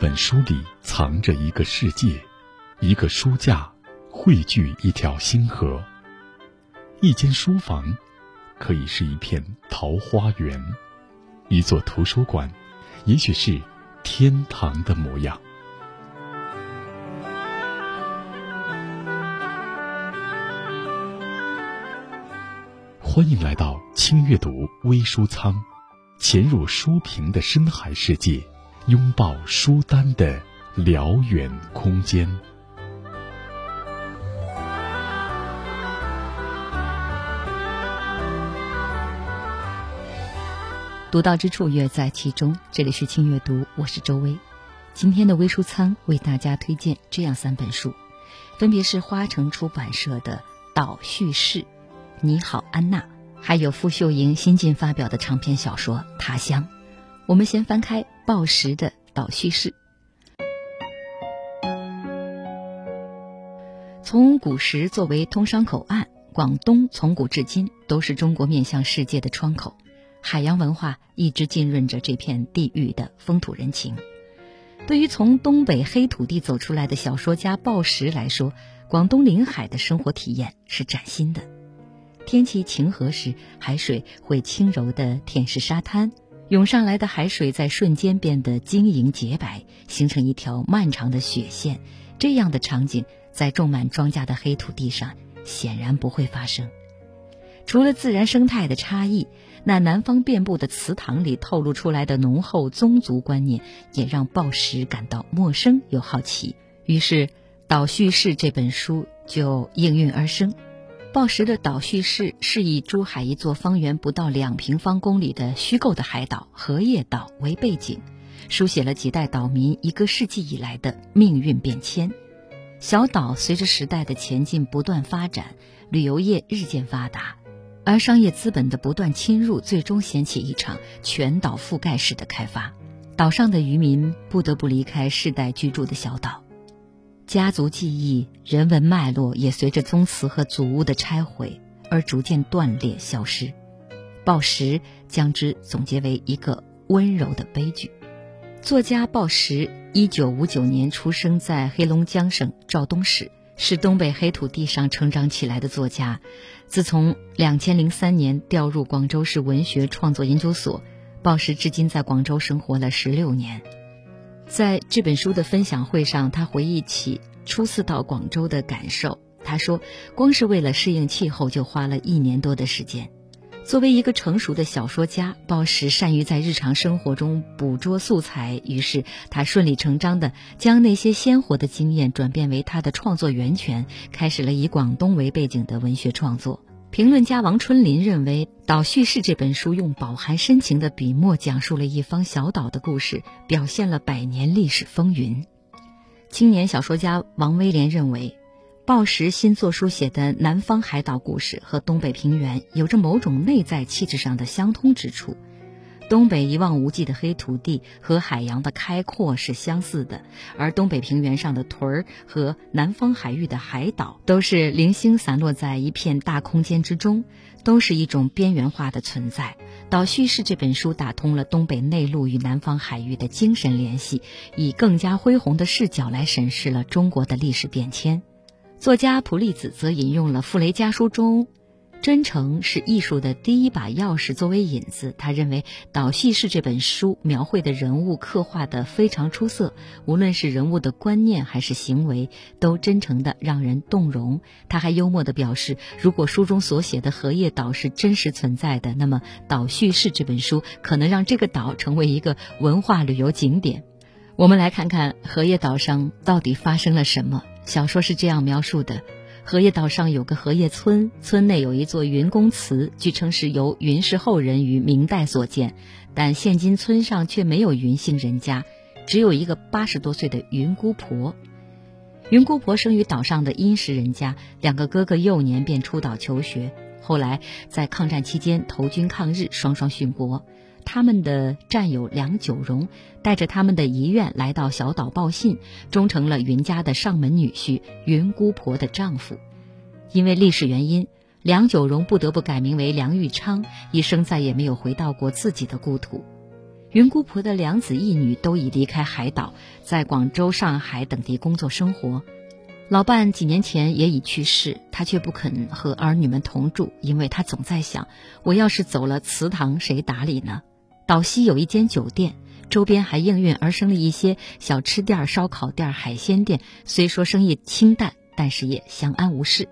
本书里藏着一个世界，一个书架汇聚一条星河。一间书房可以是一片桃花源，一座图书馆也许是天堂的模样。欢迎来到轻阅读微书仓，潜入书评的深海世界。拥抱书单的辽远空间。独到之处，乐在其中。这里是轻阅读，我是周薇。今天的微书仓为大家推荐这样三本书，分别是花城出版社的《岛叙事》《你好，安娜》，还有傅秀莹新近发表的长篇小说《他乡》。我们先翻开报时的岛叙事。从古时作为通商口岸，广东从古至今都是中国面向世界的窗口，海洋文化一直浸润着这片地域的风土人情。对于从东北黑土地走出来的小说家鲍石来说，广东临海的生活体验是崭新的。天气晴和时，海水会轻柔地舔舐沙滩。涌上来的海水在瞬间变得晶莹洁白，形成一条漫长的雪线。这样的场景在种满庄稼的黑土地上显然不会发生。除了自然生态的差异，那南方遍布的祠堂里透露出来的浓厚宗族观念，也让鲍石感到陌生又好奇。于是，《岛叙事》这本书就应运而生。报时的岛叙事是以珠海一座方圆不到两平方公里的虚构的海岛荷叶岛为背景，书写了几代岛民一个世纪以来的命运变迁。小岛随着时代的前进不断发展，旅游业日渐发达，而商业资本的不断侵入，最终掀起一场全岛覆盖式的开发。岛上的渔民不得不离开世代居住的小岛。家族记忆、人文脉络也随着宗祠和祖屋的拆毁而逐渐断裂消失。鲍石将之总结为一个温柔的悲剧。作家鲍石，一九五九年出生在黑龙江省肇东市，是东北黑土地上成长起来的作家。自从两千零三年调入广州市文学创作研究所，鲍石至今在广州生活了十六年。在这本书的分享会上，他回忆起初次到广州的感受。他说：“光是为了适应气候，就花了一年多的时间。”作为一个成熟的小说家，鲍石善于在日常生活中捕捉素材，于是他顺理成章地将那些鲜活的经验转变为他的创作源泉，开始了以广东为背景的文学创作。评论家王春林认为，《岛叙事》这本书用饱含深情的笔墨讲述了一方小岛的故事，表现了百年历史风云。青年小说家王威廉认为，报时新作书写的南方海岛故事和东北平原有着某种内在气质上的相通之处。东北一望无际的黑土地和海洋的开阔是相似的，而东北平原上的屯儿和南方海域的海岛都是零星散落在一片大空间之中，都是一种边缘化的存在。岛叙事这本书打通了东北内陆与南方海域的精神联系，以更加恢宏的视角来审视了中国的历史变迁。作家普利子则引用了傅雷家书中。真诚是艺术的第一把钥匙。作为引子，他认为《岛叙事》这本书描绘的人物刻画的非常出色，无论是人物的观念还是行为，都真诚的让人动容。他还幽默的表示，如果书中所写的荷叶岛是真实存在的，那么《岛叙事》这本书可能让这个岛成为一个文化旅游景点。我们来看看荷叶岛上到底发生了什么。小说是这样描述的。荷叶岛上有个荷叶村，村内有一座云公祠，据称是由云氏后人于明代所建，但现今村上却没有云姓人家，只有一个八十多岁的云姑婆。云姑婆生于岛上的殷实人家，两个哥哥幼年便出岛求学，后来在抗战期间投军抗日，双双殉国。他们的战友梁九荣带着他们的遗愿来到小岛报信，终成了云家的上门女婿，云姑婆的丈夫。因为历史原因，梁九荣不得不改名为梁玉昌，一生再也没有回到过自己的故土。云姑婆的两子一女都已离开海岛，在广州、上海等地工作生活。老伴几年前也已去世，他却不肯和儿女们同住，因为他总在想：我要是走了，祠堂谁打理呢？岛西有一间酒店，周边还应运而生了一些小吃店、烧烤店、海鲜店。虽说生意清淡，但是也相安无事。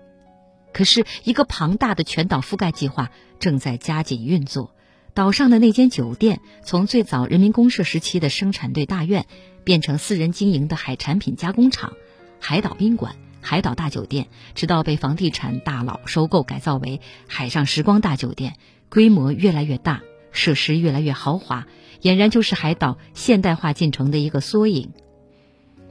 可是，一个庞大的全岛覆盖计划正在加紧运作。岛上的那间酒店，从最早人民公社时期的生产队大院，变成私人经营的海产品加工厂、海岛宾馆、海岛大酒店，直到被房地产大佬收购改造为海上时光大酒店，规模越来越大。设施越来越豪华，俨然就是海岛现代化进程的一个缩影。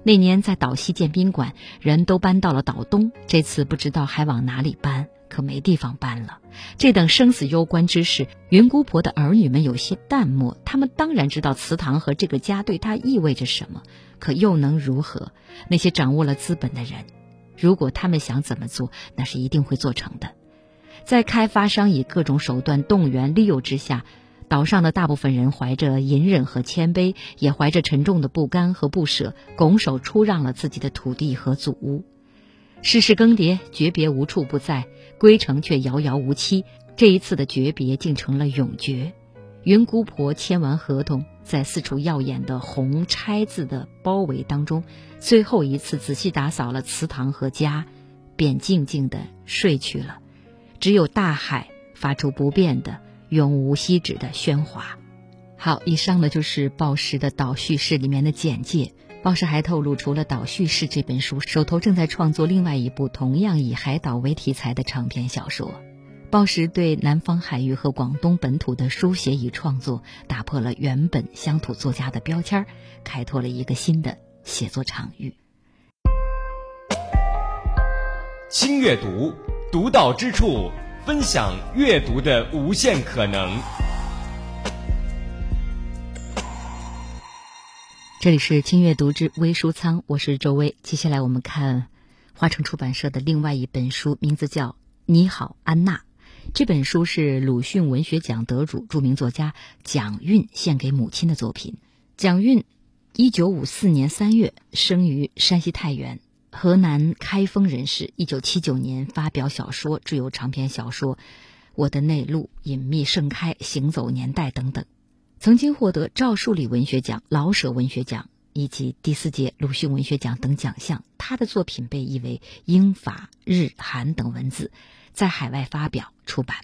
那年在岛西建宾馆，人都搬到了岛东，这次不知道还往哪里搬，可没地方搬了。这等生死攸关之事，云姑婆的儿女们有些淡漠。他们当然知道祠堂和这个家对他意味着什么，可又能如何？那些掌握了资本的人，如果他们想怎么做，那是一定会做成的。在开发商以各种手段动员利诱之下。岛上的大部分人怀着隐忍和谦卑，也怀着沉重的不甘和不舍，拱手出让了自己的土地和祖屋。世事更迭，诀别无处不在，归程却遥遥无期。这一次的诀别竟成了永诀。云姑婆签完合同，在四处耀眼的红钗字的包围当中，最后一次仔细打扫了祠堂和家，便静静地睡去了。只有大海发出不变的。永无休止的喧哗。好，以上呢就是报时的岛叙事里面的简介。报时还透露，除了岛叙事这本书，手头正在创作另外一部同样以海岛为题材的长篇小说。报时对南方海域和广东本土的书写与创作，打破了原本乡土作家的标签，开拓了一个新的写作场域。轻阅读，独到之处。分享阅读的无限可能。这里是轻阅读之微书仓，我是周薇。接下来我们看华城出版社的另外一本书，名字叫《你好，安娜》。这本书是鲁迅文学奖得主、著名作家蒋韵献给母亲的作品。蒋韵，一九五四年三月生于山西太原。河南开封人士，一九七九年发表小说，著有长篇小说《我的内陆》《隐秘盛开》《行走年代》等等，曾经获得赵树理文学奖、老舍文学奖以及第四届鲁迅文学奖等奖项。他的作品被译为英法日韩等文字，在海外发表出版。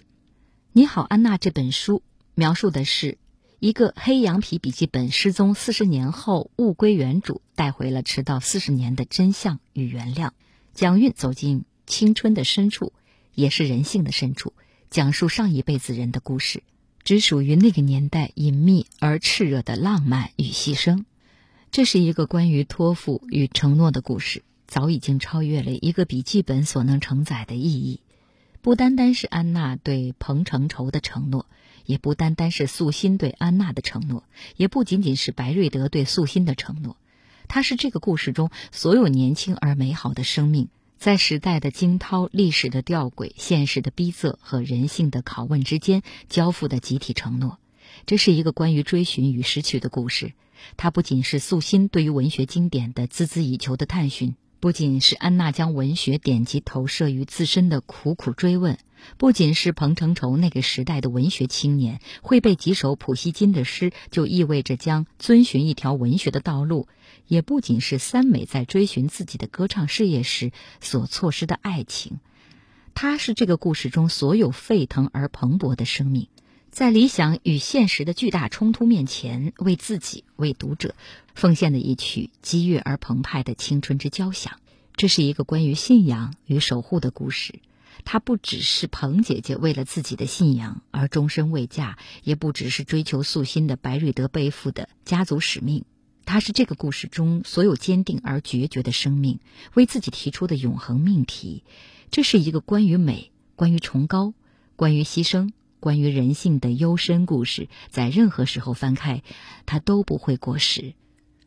你好，安娜这本书描述的是。一个黑羊皮笔记本失踪四十年后物归原主，带回了迟到四十年的真相与原谅。蒋韵走进青春的深处，也是人性的深处，讲述上一辈子人的故事，只属于那个年代隐秘而炽热的浪漫与牺牲。这是一个关于托付与承诺的故事，早已经超越了一个笔记本所能承载的意义。不单单是安娜对彭承畴的承诺。也不单单是素心对安娜的承诺，也不仅仅是白瑞德对素心的承诺，它是这个故事中所有年轻而美好的生命，在时代的惊涛、历史的吊诡、现实的逼仄和人性的拷问之间交付的集体承诺。这是一个关于追寻与失去的故事。它不仅是素心对于文学经典的孜孜以求的探寻。不仅是安娜将文学典籍投射于自身的苦苦追问，不仅是彭承畴那个时代的文学青年会背几首普希金的诗，就意味着将遵循一条文学的道路，也不仅是三美在追寻自己的歌唱事业时所错失的爱情，它是这个故事中所有沸腾而蓬勃的生命。在理想与现实的巨大冲突面前，为自己、为读者奉献的一曲激越而澎湃的青春之交响。这是一个关于信仰与守护的故事。它不只是彭姐姐为了自己的信仰而终身未嫁，也不只是追求素心的白瑞德背负的家族使命。它是这个故事中所有坚定而决绝的生命为自己提出的永恒命题。这是一个关于美、关于崇高、关于牺牲、关于人性的幽深故事。在任何时候翻开，它都不会过时。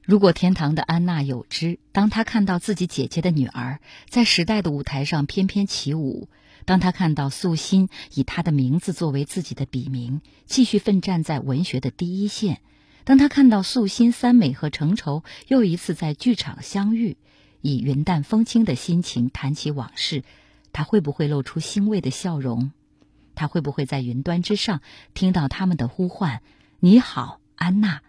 如果天堂的安娜有知，当她看到自己姐姐的女儿在时代的舞台上翩翩起舞，当她看到素心以她的名字作为自己的笔名，继续奋战在文学的第一线，当她看到素心、三美和成仇又一次在剧场相遇，以云淡风轻的心情谈起往事，她会不会露出欣慰的笑容？他会不会在云端之上听到他们的呼唤：“你好，安娜？”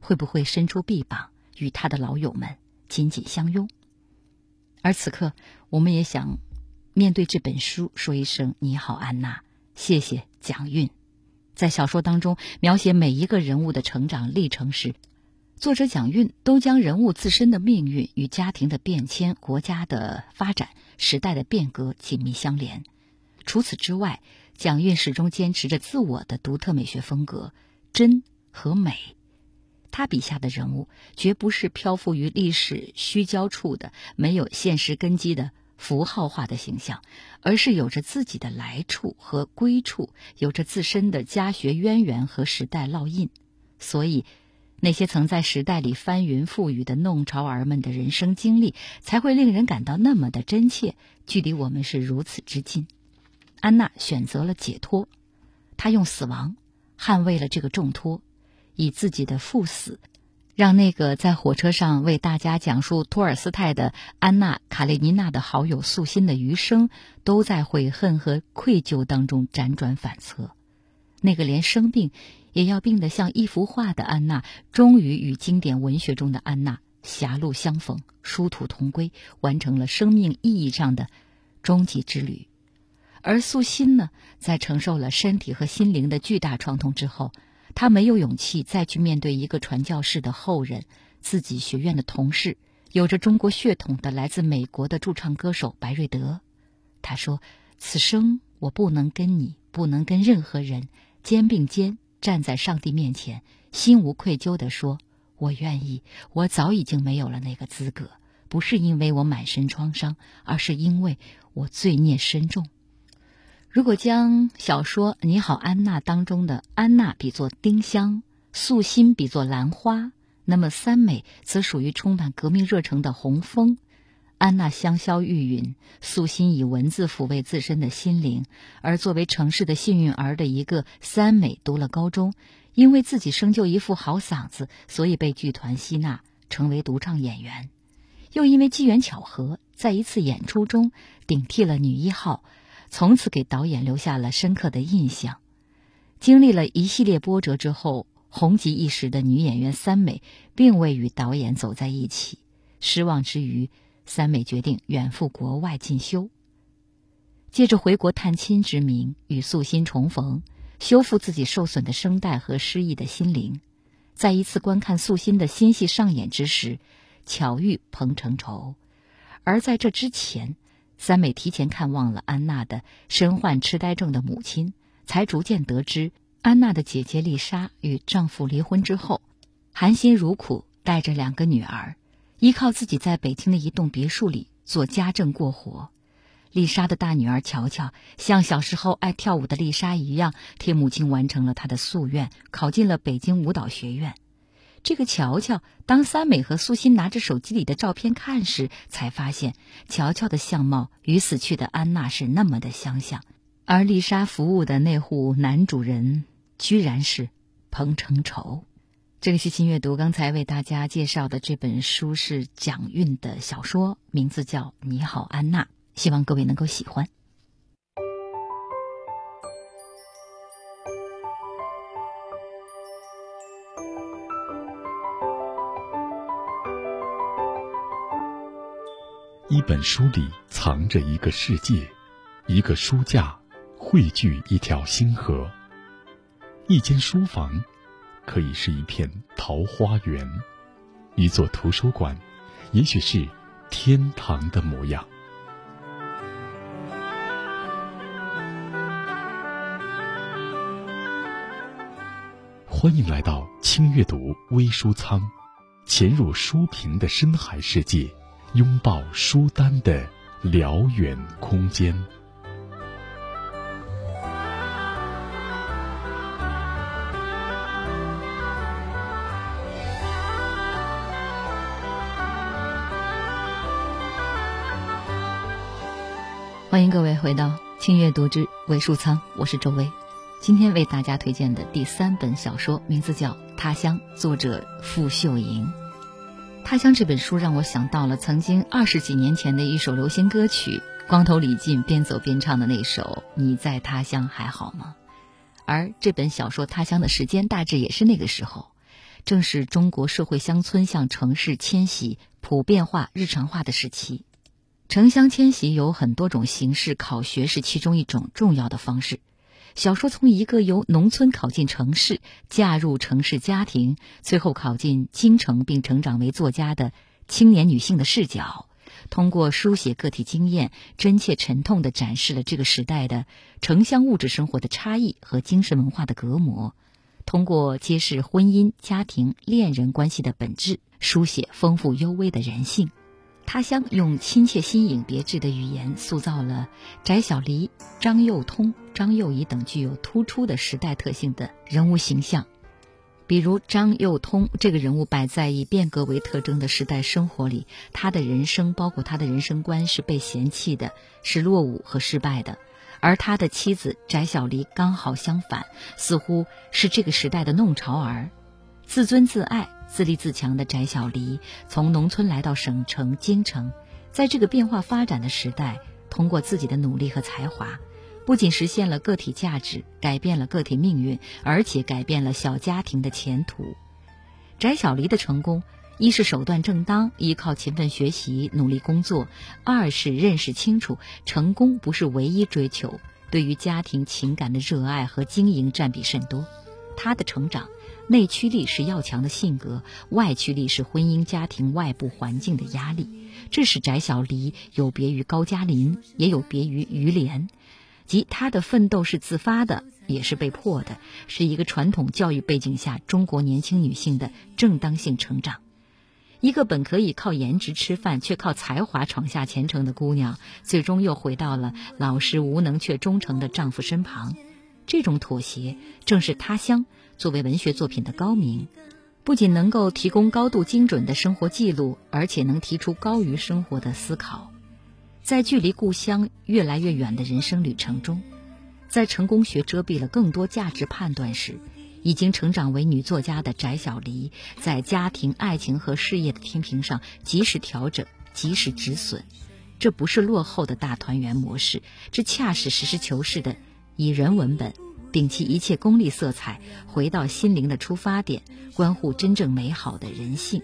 会不会伸出臂膀，与他的老友们紧紧相拥？而此刻，我们也想面对这本书说一声：“你好，安娜。”谢谢蒋韵。在小说当中描写每一个人物的成长历程时，作者蒋韵都将人物自身的命运与家庭的变迁、国家的发展、时代的变革紧密相连。除此之外，蒋韵始终坚持着自我的独特美学风格，真和美。他笔下的人物绝不是漂浮于历史虚焦处的、没有现实根基的符号化的形象，而是有着自己的来处和归处，有着自身的家学渊源和时代烙印。所以，那些曾在时代里翻云覆雨的弄潮儿们的人生经历，才会令人感到那么的真切，距离我们是如此之近。安娜选择了解脱，她用死亡捍卫了这个重托。以自己的赴死，让那个在火车上为大家讲述托尔斯泰的《安娜·卡列尼娜》的好友素心的余生，都在悔恨和愧疚当中辗转反侧。那个连生病也要病得像一幅画的安娜，终于与经典文学中的安娜狭路相逢，殊途同归，完成了生命意义上的终极之旅。而素心呢，在承受了身体和心灵的巨大创痛之后。他没有勇气再去面对一个传教士的后人，自己学院的同事，有着中国血统的来自美国的驻唱歌手白瑞德。他说：“此生我不能跟你，不能跟任何人肩并肩站在上帝面前，心无愧疚地说，我愿意。我早已经没有了那个资格，不是因为我满身创伤，而是因为我罪孽深重。”如果将小说《你好，安娜》当中的安娜比作丁香，素心比作兰花，那么三美则属于充满革命热诚的红枫。安娜香消玉殒，素心以文字抚慰自身的心灵，而作为城市的幸运儿的一个三美，读了高中，因为自己生就一副好嗓子，所以被剧团吸纳成为独唱演员，又因为机缘巧合，在一次演出中顶替了女一号。从此给导演留下了深刻的印象。经历了一系列波折之后，红极一时的女演员三美并未与导演走在一起。失望之余，三美决定远赴国外进修，借着回国探亲之名与素心重逢，修复自己受损的声带和失意的心灵。在一次观看素心的新戏上演之时，巧遇彭成仇，而在这之前。三美提前看望了安娜的身患痴呆症的母亲，才逐渐得知安娜的姐姐丽莎与丈夫离婚之后，含辛茹苦带着两个女儿，依靠自己在北京的一栋别墅里做家政过活。丽莎的大女儿乔乔像小时候爱跳舞的丽莎一样，替母亲完成了她的夙愿，考进了北京舞蹈学院。这个乔乔，当三美和素心拿着手机里的照片看时，才发现乔乔的相貌与死去的安娜是那么的相像，而丽莎服务的那户男主人居然是彭成仇。这里是新阅读，刚才为大家介绍的这本书是蒋韵的小说，名字叫《你好，安娜》，希望各位能够喜欢。一本书里藏着一个世界，一个书架汇聚一条星河，一间书房可以是一片桃花源，一座图书馆也许是天堂的模样。欢迎来到轻阅读微书仓，潜入书评的深海世界，拥抱书单的辽远空间。欢迎各位回到轻阅读之微书仓，我是周薇。今天为大家推荐的第三本小说，名字叫《他乡》，作者傅秀莹。《他乡》这本书让我想到了曾经二十几年前的一首流行歌曲，光头李进边走边唱的那首《你在他乡还好吗》。而这本小说《他乡》的时间大致也是那个时候，正是中国社会乡村向城市迁徙普遍化、日常化的时期。城乡迁徙有很多种形式，考学是其中一种重要的方式。小说从一个由农村考进城市、嫁入城市家庭，最后考进京城并成长为作家的青年女性的视角，通过书写个体经验，真切沉痛地展示了这个时代的城乡物质生活的差异和精神文化的隔膜；通过揭示婚姻、家庭、恋人关系的本质，书写丰富幽微的人性。他乡用亲切、新颖、别致的语言塑造了翟小黎、张幼通、张幼仪等具有突出的时代特性的人物形象。比如张幼通这个人物，摆在以变革为特征的时代生活里，他的人生，包括他的人生观，是被嫌弃的，是落伍和失败的；而他的妻子翟小黎刚好相反，似乎是这个时代的弄潮儿，自尊自爱。自立自强的翟小黎从农村来到省城京城，在这个变化发展的时代，通过自己的努力和才华，不仅实现了个体价值，改变了个体命运，而且改变了小家庭的前途。翟小黎的成功，一是手段正当，依靠勤奋学习、努力工作；二是认识清楚，成功不是唯一追求，对于家庭情感的热爱和经营占比甚多。他的成长。内驱力是要强的性格，外驱力是婚姻家庭外部环境的压力。这使翟小黎有别于高加林，也有别于于连，即他的奋斗是自发的，也是被迫的，是一个传统教育背景下中国年轻女性的正当性成长。一个本可以靠颜值吃饭，却靠才华闯下前程的姑娘，最终又回到了老实无能却忠诚的丈夫身旁。这种妥协，正是他乡。作为文学作品的高明，不仅能够提供高度精准的生活记录，而且能提出高于生活的思考。在距离故乡越来越远的人生旅程中，在成功学遮蔽了更多价值判断时，已经成长为女作家的翟小黎，在家庭、爱情和事业的天平上及时调整、及时止损。这不是落后的大团圆模式，这恰是实事求是的以人文本。摒弃一切功利色彩，回到心灵的出发点，关乎真正美好的人性。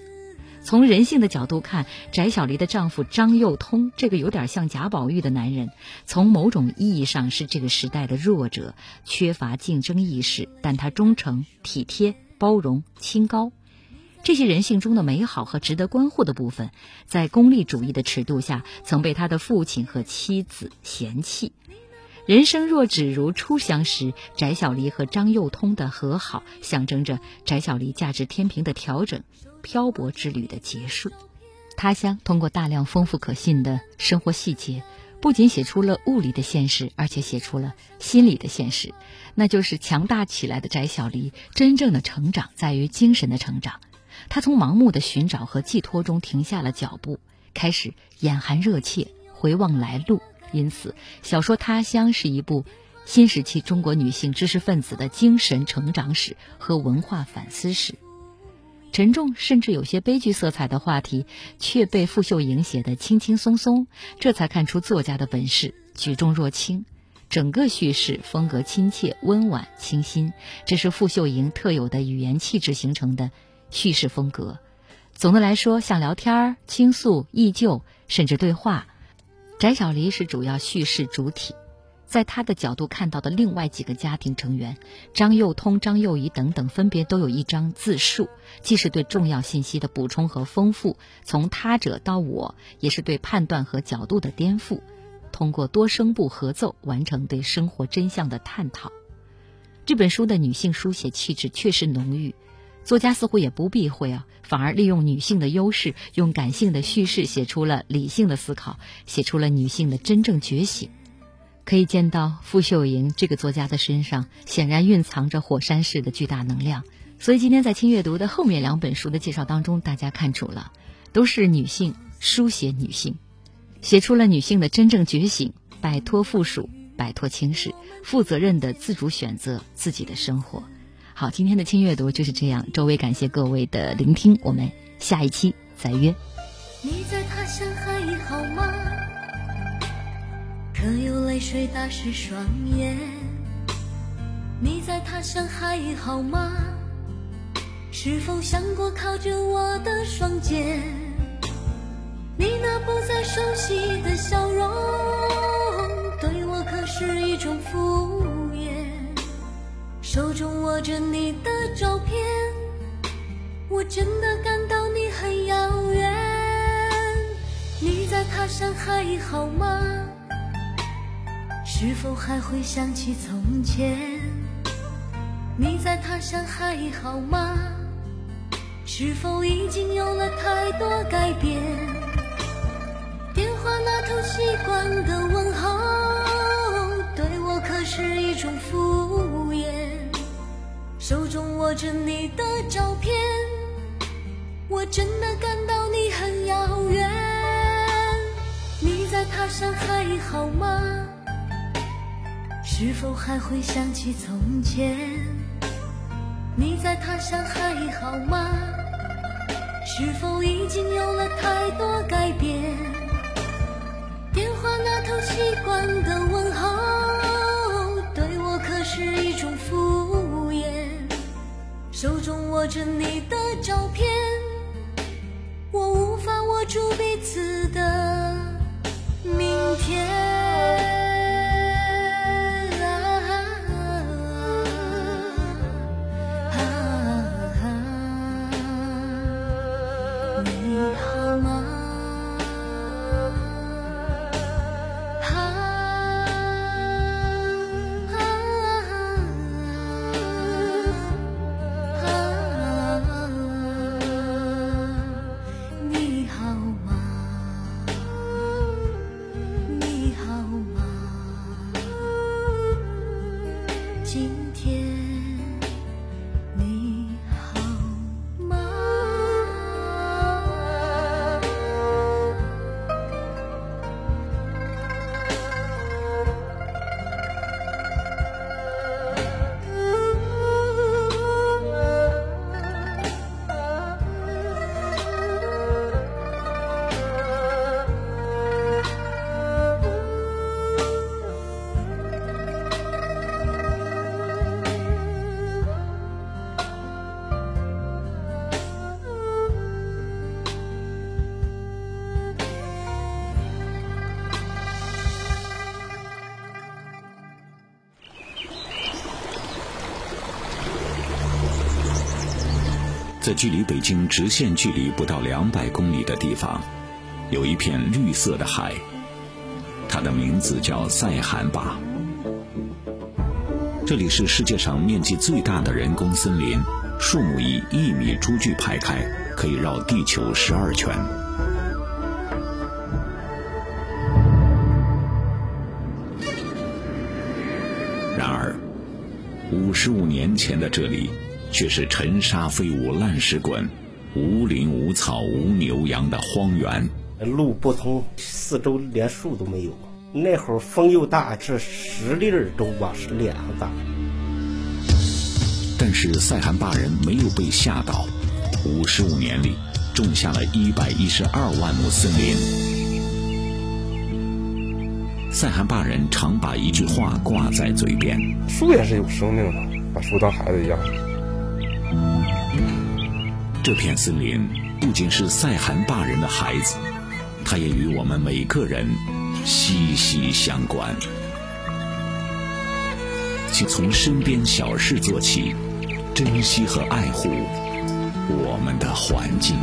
从人性的角度看，翟小黎的丈夫张幼通这个有点像贾宝玉的男人，从某种意义上是这个时代的弱者，缺乏竞争意识，但他忠诚、体贴、包容、清高。这些人性中的美好和值得关护的部分，在功利主义的尺度下，曾被他的父亲和妻子嫌弃。人生若只如初相识，翟小黎和张幼通的和好，象征着翟小黎价值天平的调整，漂泊之旅的结束。他乡通过大量丰富可信的生活细节，不仅写出了物理的现实，而且写出了心理的现实，那就是强大起来的翟小黎真正的成长在于精神的成长。他从盲目的寻找和寄托中停下了脚步，开始眼含热切回望来路。因此，小说《他乡》是一部新时期中国女性知识分子的精神成长史和文化反思史。沉重甚至有些悲剧色彩的话题，却被傅秀莹写得轻轻松松，这才看出作家的本事，举重若轻。整个叙事风格亲切、温婉、清新，这是傅秀莹特有的语言气质形成的叙事风格。总的来说，像聊天、倾诉、忆旧，甚至对话。翟小黎是主要叙事主体，在他的角度看到的另外几个家庭成员张幼通、张幼仪等等，分别都有一张自述，既是对重要信息的补充和丰富，从他者到我，也是对判断和角度的颠覆。通过多声部合奏完成对生活真相的探讨。这本书的女性书写气质确实浓郁，作家似乎也不避讳啊，反而利用女性的优势，用感性的叙事写出了理性的思考，写出了女性的真正觉醒。可以见到傅秀莹这个作家的身上显然蕴藏着火山式的巨大能量，所以今天在轻阅读的后面两本书的介绍当中，大家看出了都是女性书写女性，写出了女性的真正觉醒，摆脱附属，摆脱轻视，负责任的自主选择自己的生活。好，今天的轻阅读就是这样，周围感谢各位的聆听，我们下一期再约。你在他乡还好吗？可有泪水打湿双眼？你在他乡还好吗？是否想过靠着我的双肩？你那不再熟悉的笑容，对我可是一种敷。手中握着你的照片，我真的感到你很遥远。你在他乡还好吗？是否还会想起从前？你在他乡还好吗？是否已经有了太多改变？电话那头习惯的问候，对我可是一种敷衍。手中握着你的照片，我真的感到你很遥远。你在他乡还好吗？是否还会想起从前？你在他乡还好吗？是否已经有了太多改变？电话那头习惯的问候，手中握着你的照片，我无法握住彼此的在距离北京直线距离不到两百公里的地方，有一片绿色的海，它的名字叫塞罕坝。这里是世界上面积最大的人工森林，树木以一米株距排开，可以绕地球十二圈。然而，五十五年前的这里。却是尘沙飞舞、烂石滚、无林无草、无牛羊的荒原。路不通，四周连树都没有。那会儿风又大，这石粒儿都往脸上打。但是塞罕坝人没有被吓倒，五十五年里种下了一百一十二万亩森林。塞罕坝人常把一句话挂在嘴边：树也是有生命的，把树当孩子一样。这片森林不仅是塞罕坝人的孩子，它也与我们每个人息息相关。请从身边小事做起，珍惜和爱护我们的环境。